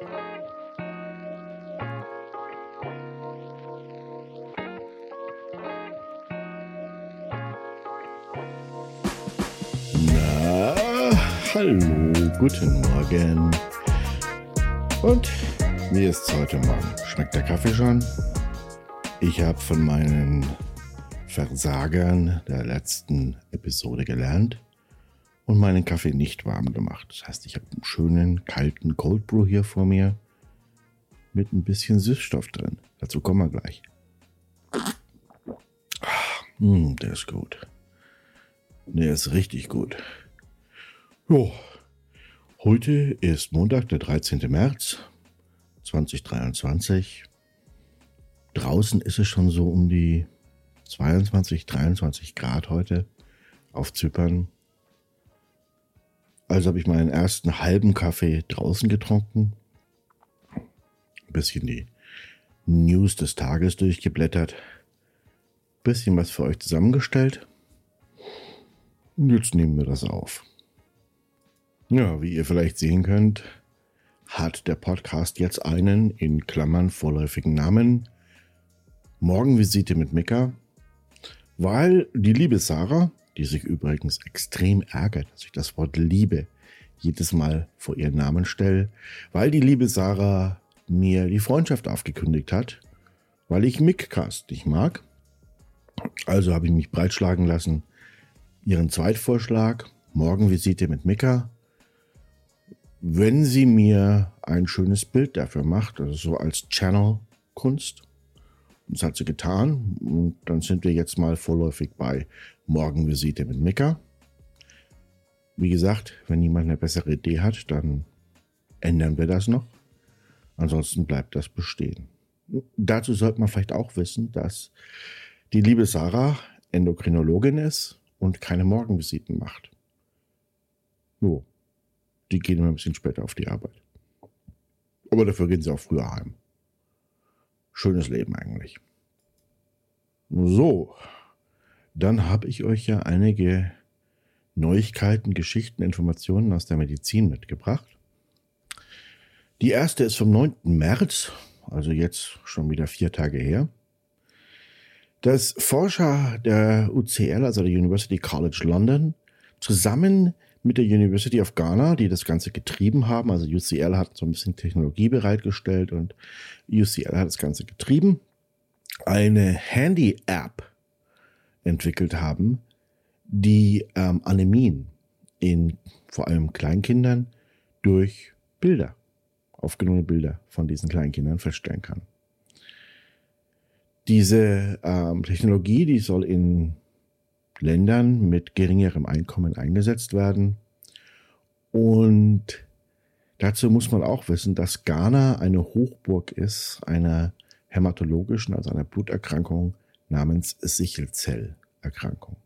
Na, hallo, guten Morgen. Und wie ist heute Morgen? Schmeckt der Kaffee schon? Ich habe von meinen Versagern der letzten Episode gelernt und meinen Kaffee nicht warm gemacht. Das heißt, ich habe einen schönen kalten Cold Brew hier vor mir mit ein bisschen Süßstoff drin. Dazu kommen wir gleich. Mm, der ist gut. Der ist richtig gut. Jo. Heute ist Montag, der 13. März 2023. Draußen ist es schon so um die 22, 23 Grad heute auf Zypern. Also habe ich meinen ersten halben Kaffee draußen getrunken. Ein bisschen die News des Tages durchgeblättert. Bisschen was für euch zusammengestellt. Und jetzt nehmen wir das auf. Ja, wie ihr vielleicht sehen könnt, hat der Podcast jetzt einen in Klammern vorläufigen Namen. Morgenvisite mit Mika, weil die liebe Sarah die sich übrigens extrem ärgert, dass ich das Wort Liebe jedes Mal vor ihren Namen stelle, weil die liebe Sarah mir die Freundschaft aufgekündigt hat, weil ich Mickcast nicht mag. Also habe ich mich breitschlagen lassen, ihren Zweitvorschlag, Morgenvisite mit Mika, wenn sie mir ein schönes Bild dafür macht, also so als Channel-Kunst, das hat sie getan. Und dann sind wir jetzt mal vorläufig bei Morgenvisite mit Mika. Wie gesagt, wenn jemand eine bessere Idee hat, dann ändern wir das noch. Ansonsten bleibt das bestehen. Dazu sollte man vielleicht auch wissen, dass die liebe Sarah Endokrinologin ist und keine Morgenvisiten macht. Jo, die gehen immer ein bisschen später auf die Arbeit. Aber dafür gehen sie auch früher heim. Schönes Leben eigentlich. So, dann habe ich euch ja einige Neuigkeiten, Geschichten, Informationen aus der Medizin mitgebracht. Die erste ist vom 9. März, also jetzt schon wieder vier Tage her, dass Forscher der UCL, also der University College London, zusammen mit der University of Ghana, die das Ganze getrieben haben. Also UCL hat so ein bisschen Technologie bereitgestellt und UCL hat das Ganze getrieben. Eine Handy-App entwickelt haben, die ähm, Anämien in vor allem Kleinkindern durch Bilder, aufgenommene Bilder von diesen Kleinkindern feststellen kann. Diese ähm, Technologie, die soll in Ländern mit geringerem Einkommen eingesetzt werden. Und dazu muss man auch wissen, dass Ghana eine Hochburg ist einer hämatologischen, also einer Bluterkrankung namens Sichelzellerkrankung.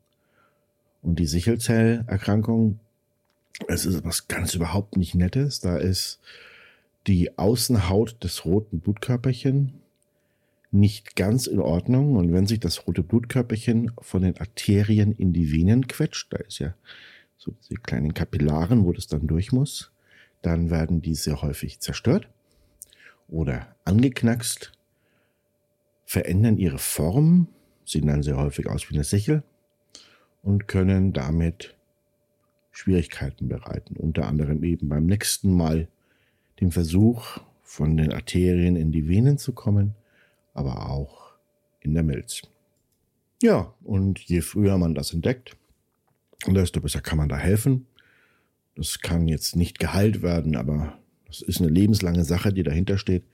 Und die Sichelzellerkrankung, es ist was ganz überhaupt nicht Nettes. Da ist die Außenhaut des roten Blutkörperchen nicht ganz in Ordnung. Und wenn sich das rote Blutkörperchen von den Arterien in die Venen quetscht, da ist ja so diese kleinen Kapillaren, wo das dann durch muss, dann werden diese häufig zerstört oder angeknackst, verändern ihre Form, sehen dann sehr häufig aus wie eine Sichel und können damit Schwierigkeiten bereiten. Unter anderem eben beim nächsten Mal den Versuch, von den Arterien in die Venen zu kommen aber auch in der Milz. Ja, und je früher man das entdeckt, desto besser kann man da helfen. Das kann jetzt nicht geheilt werden, aber das ist eine lebenslange Sache, die dahinter steht.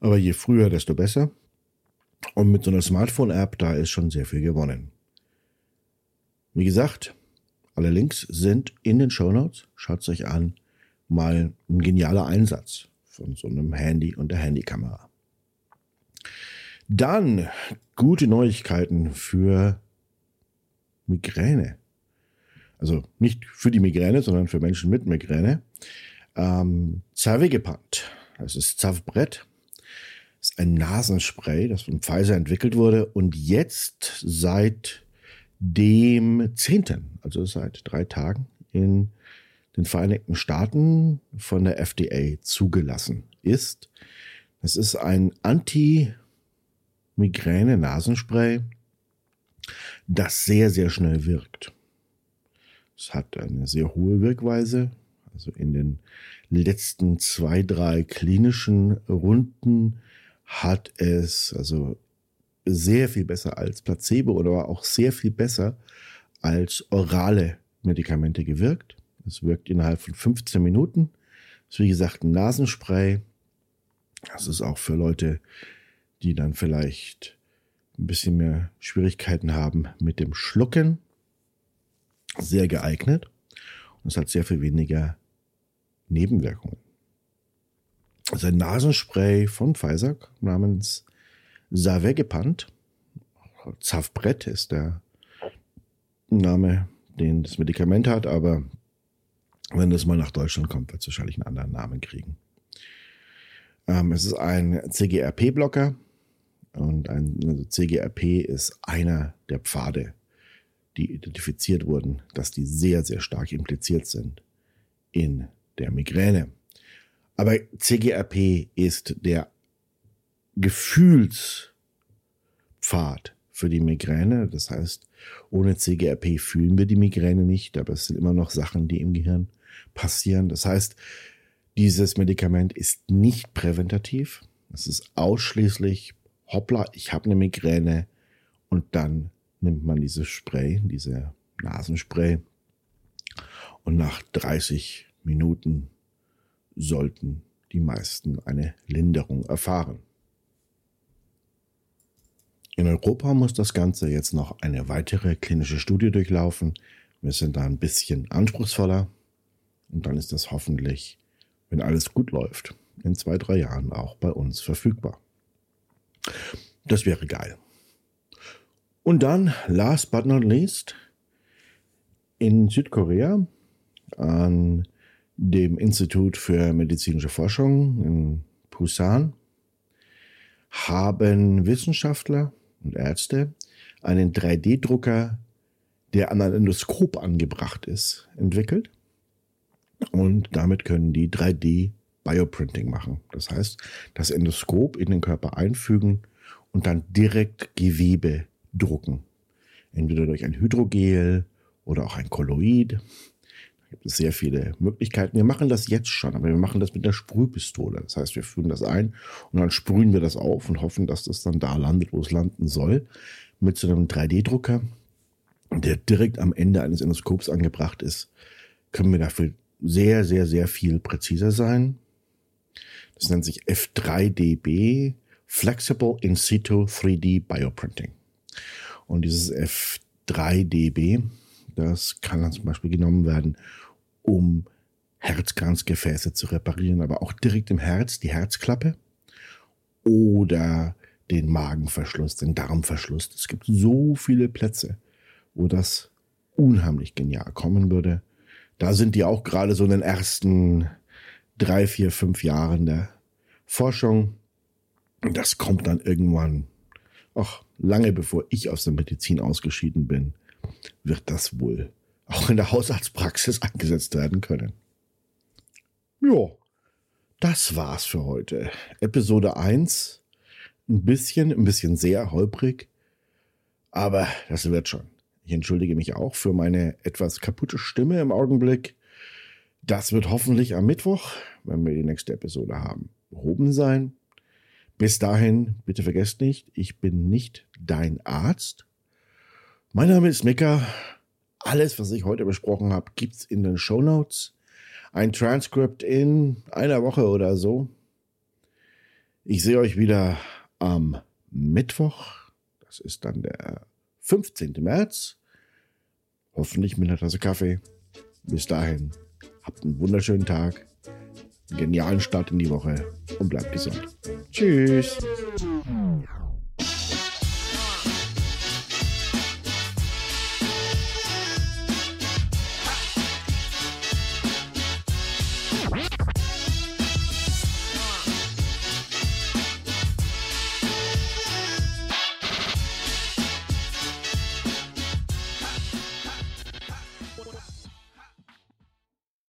Aber je früher, desto besser. Und mit so einer Smartphone-App, da ist schon sehr viel gewonnen. Wie gesagt, alle Links sind in den Show Notes. Schaut es euch an. Mal ein genialer Einsatz von so einem Handy und der Handykamera. Dann gute Neuigkeiten für Migräne. Also nicht für die Migräne, sondern für Menschen mit Migräne. Ähm, Zavegepant, das ist Zavbrett, ist ein Nasenspray, das von Pfizer entwickelt wurde und jetzt seit dem 10., also seit drei Tagen in den Vereinigten Staaten von der FDA zugelassen ist, es ist ein Anti-Migräne-Nasenspray, das sehr, sehr schnell wirkt. Es hat eine sehr hohe Wirkweise. Also in den letzten zwei, drei klinischen Runden hat es also sehr viel besser als Placebo oder auch sehr viel besser als orale Medikamente gewirkt. Es wirkt innerhalb von 15 Minuten. Das ist wie gesagt ein Nasenspray. Das ist auch für Leute, die dann vielleicht ein bisschen mehr Schwierigkeiten haben mit dem Schlucken, sehr geeignet. Und es hat sehr viel weniger Nebenwirkungen. Also ein Nasenspray von Pfizer namens Savegepant. Zavbrett ist der Name, den das Medikament hat, aber wenn das mal nach Deutschland kommt, wird es wahrscheinlich einen anderen Namen kriegen. Ähm, es ist ein CGRP-Blocker und ein also CGRP ist einer der Pfade, die identifiziert wurden, dass die sehr, sehr stark impliziert sind in der Migräne. Aber CGRP ist der Gefühlspfad für die Migräne. Das heißt, ohne CGRP fühlen wir die Migräne nicht, aber es sind immer noch Sachen, die im Gehirn passieren. Das heißt, dieses Medikament ist nicht präventativ. Es ist ausschließlich, hoppla, ich habe eine Migräne und dann nimmt man dieses Spray, diese Nasenspray und nach 30 Minuten sollten die meisten eine Linderung erfahren. In Europa muss das Ganze jetzt noch eine weitere klinische Studie durchlaufen. Wir sind da ein bisschen anspruchsvoller und dann ist das hoffentlich, wenn alles gut läuft, in zwei, drei Jahren auch bei uns verfügbar. Das wäre geil. Und dann, last but not least, in Südkorea an dem Institut für medizinische Forschung in Busan haben Wissenschaftler und Ärzte einen 3D-Drucker, der an ein Endoskop angebracht ist, entwickelt. Und damit können die 3D Bioprinting machen. Das heißt, das Endoskop in den Körper einfügen und dann direkt Gewebe drucken. Entweder durch ein Hydrogel oder auch ein Kolloid gibt es sehr viele Möglichkeiten. Wir machen das jetzt schon, aber wir machen das mit einer Sprühpistole. Das heißt, wir führen das ein und dann sprühen wir das auf und hoffen, dass das dann da landet, wo es landen soll. Mit so einem 3D-Drucker, der direkt am Ende eines Endoskops angebracht ist, können wir dafür sehr, sehr, sehr viel präziser sein. Das nennt sich F3DB, Flexible In Situ 3D Bioprinting. Und dieses F3DB, das kann dann zum Beispiel genommen werden, um Herzkranzgefäße zu reparieren, aber auch direkt im Herz die Herzklappe oder den Magenverschluss, den Darmverschluss. Es gibt so viele Plätze, wo das unheimlich genial kommen würde. Da sind die auch gerade so in den ersten drei, vier, fünf Jahren der Forschung. Das kommt dann irgendwann, ach, lange bevor ich aus der Medizin ausgeschieden bin, wird das wohl auch in der Hausarztpraxis eingesetzt werden können. Ja, das war's für heute. Episode 1. Ein bisschen, ein bisschen sehr holprig. Aber das wird schon. Ich entschuldige mich auch für meine etwas kaputte Stimme im Augenblick. Das wird hoffentlich am Mittwoch, wenn wir die nächste Episode haben, behoben sein. Bis dahin, bitte vergesst nicht, ich bin nicht dein Arzt. Mein Name ist Mika alles, was ich heute besprochen habe, gibt es in den Show Notes. Ein Transkript in einer Woche oder so. Ich sehe euch wieder am Mittwoch. Das ist dann der 15. März. Hoffentlich mit einer Tasse Kaffee. Bis dahin, habt einen wunderschönen Tag, einen genialen Start in die Woche und bleibt gesund. Tschüss.